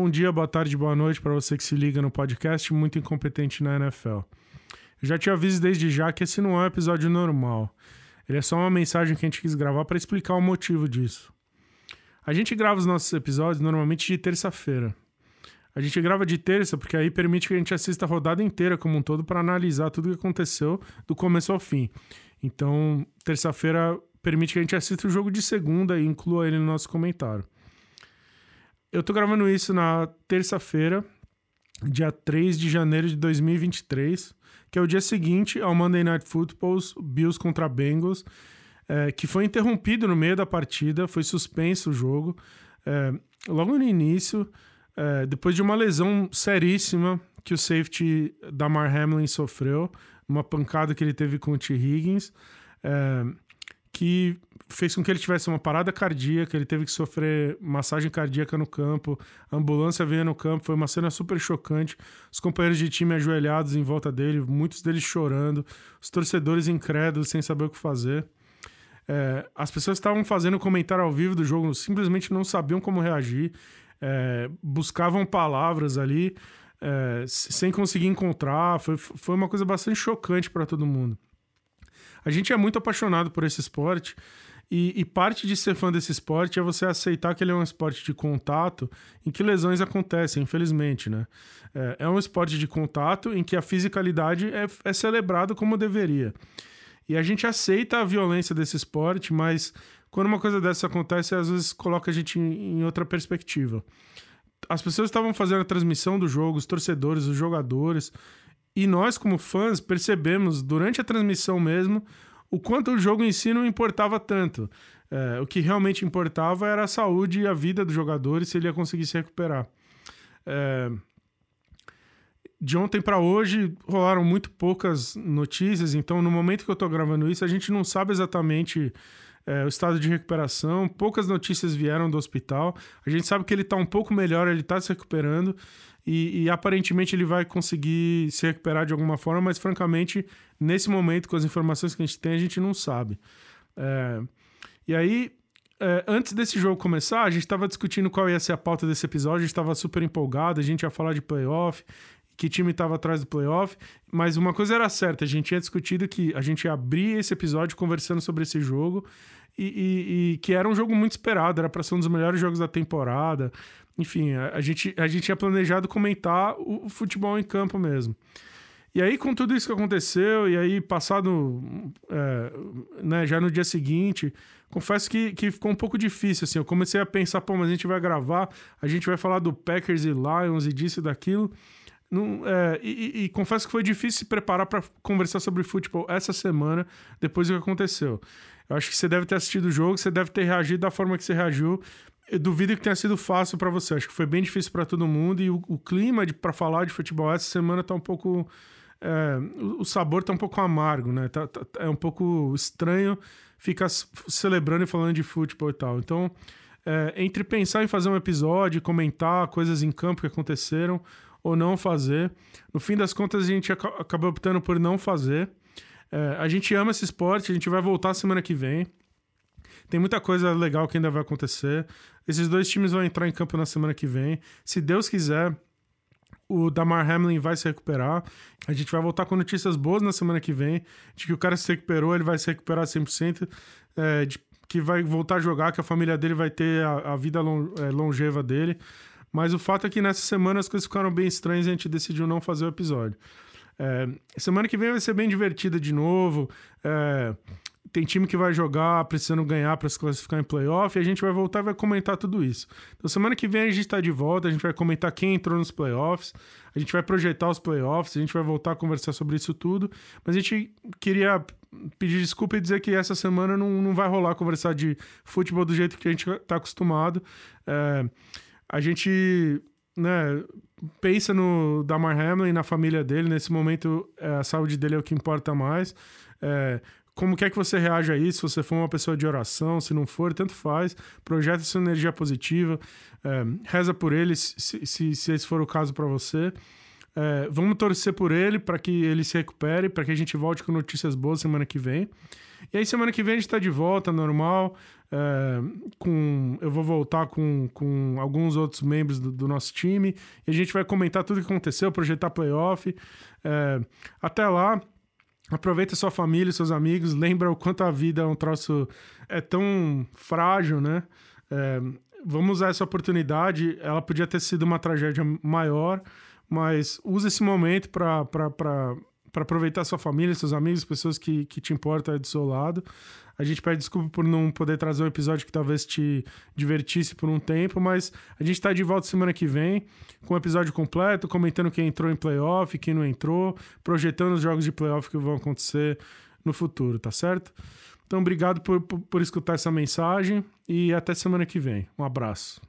Bom dia, boa tarde, boa noite para você que se liga no podcast Muito Incompetente na NFL. Eu já te aviso desde já que esse não é um episódio normal. Ele é só uma mensagem que a gente quis gravar para explicar o motivo disso. A gente grava os nossos episódios normalmente de terça-feira. A gente grava de terça porque aí permite que a gente assista a rodada inteira como um todo para analisar tudo o que aconteceu do começo ao fim. Então, terça-feira permite que a gente assista o jogo de segunda e inclua ele no nosso comentário. Eu tô gravando isso na terça-feira, dia 3 de janeiro de 2023, que é o dia seguinte ao Monday Night Football, Bills contra Bengals, é, que foi interrompido no meio da partida, foi suspenso o jogo. É, logo no início, é, depois de uma lesão seríssima que o safety Damar Hamlin sofreu, uma pancada que ele teve com o T. Higgins, é, que fez com que ele tivesse uma parada cardíaca, ele teve que sofrer massagem cardíaca no campo, a ambulância veio no campo, foi uma cena super chocante. Os companheiros de time ajoelhados em volta dele, muitos deles chorando, os torcedores incrédulos sem saber o que fazer. É, as pessoas estavam fazendo comentário ao vivo do jogo simplesmente não sabiam como reagir, é, buscavam palavras ali é, sem conseguir encontrar. Foi, foi uma coisa bastante chocante para todo mundo. A gente é muito apaixonado por esse esporte e, e, parte de ser fã desse esporte é você aceitar que ele é um esporte de contato em que lesões acontecem, infelizmente, né? É, é um esporte de contato em que a fisicalidade é, é celebrado como deveria. E a gente aceita a violência desse esporte, mas quando uma coisa dessa acontece, às vezes coloca a gente em, em outra perspectiva. As pessoas estavam fazendo a transmissão do jogo, os torcedores, os jogadores, e nós, como fãs, percebemos durante a transmissão mesmo o quanto o jogo em si não importava tanto. É, o que realmente importava era a saúde e a vida do jogador e se ele ia conseguir se recuperar. É, de ontem para hoje rolaram muito poucas notícias, então no momento que eu estou gravando isso, a gente não sabe exatamente é, o estado de recuperação. Poucas notícias vieram do hospital. A gente sabe que ele está um pouco melhor, ele está se recuperando e, e, aparentemente ele vai conseguir se recuperar de alguma forma, mas francamente, nesse momento, com as informações que a gente tem, a gente não sabe. É, e aí, é, antes desse jogo começar, a gente estava discutindo qual ia ser a pauta desse episódio, a gente estava super empolgado, a gente ia falar de playoff, que time estava atrás do playoff, mas uma coisa era certa, a gente tinha discutido que a gente ia abrir esse episódio conversando sobre esse jogo e, e, e que era um jogo muito esperado, era para ser um dos melhores jogos da temporada. Enfim, a, a, gente, a gente tinha planejado comentar o, o, futebol em campo mesmo. E aí, com tudo isso que aconteceu, e aí passado, é, né, já no dia seguinte, confesso que, que ficou um pouco difícil, assim, eu comecei a pensar, pô, mas a gente vai gravar, a gente vai falar do Packers e Lions e disso e daquilo, não, é, e, e, confesso que foi difícil se preparar para conversar sobre futebol essa semana, depois do que aconteceu. Eu acho que você deve ter assistido o jogo, você deve ter reagido da forma que você reagiu. Eu duvido que tenha sido fácil para você. Acho que foi bem difícil para todo mundo e o, o clima para falar de futebol essa semana tá um pouco. É, o, sabor tá um pouco amargo, né? Tá, tá, é um pouco estranho ficar celebrando e falando de futebol e tal. Então, é, entre pensar em fazer um episódio, comentar coisas em campo que aconteceram ou não fazer, no fim das contas a gente acabou optando por não fazer. É, a gente ama esse esporte, a gente vai voltar semana que vem. Tem muita coisa legal que ainda vai acontecer. Esses dois times vão entrar em campo na semana que vem. Se Deus quiser, o Damar Hamlin vai se recuperar. A gente vai voltar com notícias boas na semana que vem, de que o cara se recuperou, ele vai se recuperar 100%, é, de, que vai voltar a jogar, que a família dele vai ter a, a vida é, longeva dele. Mas o fato é que nessa semana as coisas ficaram bem estranhas e a gente decidiu não fazer o episódio. É, semana que vem vai ser bem divertida de novo. É, tem time que vai jogar precisando ganhar para se classificar em playoff e a gente vai voltar e vai comentar tudo isso. Então, semana que vem a gente está de volta, a gente vai comentar quem entrou nos playoffs, a gente vai projetar os playoffs, a gente vai voltar a conversar sobre isso tudo. Mas a gente queria pedir desculpa e dizer que essa semana não, não vai rolar conversar de futebol do jeito que a gente está acostumado. É, a gente né, pensa no Damar Hamlin, na família dele. Nesse momento, é, a saúde dele é o que importa mais. É, como quer que você reage a isso? Se você for uma pessoa de oração, se não for, tanto faz. Projeta sua energia positiva. É, reza por ele, se, se, se, esse for o caso para você. É, vamos torcer por ele para que ele se recupere, para que a gente volte com notícias boas semana que vem. E aí, semana que vem a gente tá de volta, normal. É, com, eu vou voltar com, com alguns outros membros do, do, nosso time e a gente vai comentar tudo o que aconteceu, projetar playoff. É, até lá, aproveita sua família, seus amigos, lembra o quanto a vida é um troço é tão frágil, né? É, vamos usar essa oportunidade. Ela podia ter sido uma tragédia maior, mas use esse momento para aproveitar sua família, seus amigos, pessoas que, que te importam do seu lado. A gente pede desculpa por não poder trazer um episódio que talvez te divertisse por um tempo, mas a gente está de volta semana que vem com o um episódio completo, comentando quem entrou em playoff, quem não entrou, projetando os jogos de playoff que vão acontecer no futuro, tá certo? Então, obrigado por, por, por escutar essa mensagem e até semana que vem. Um abraço.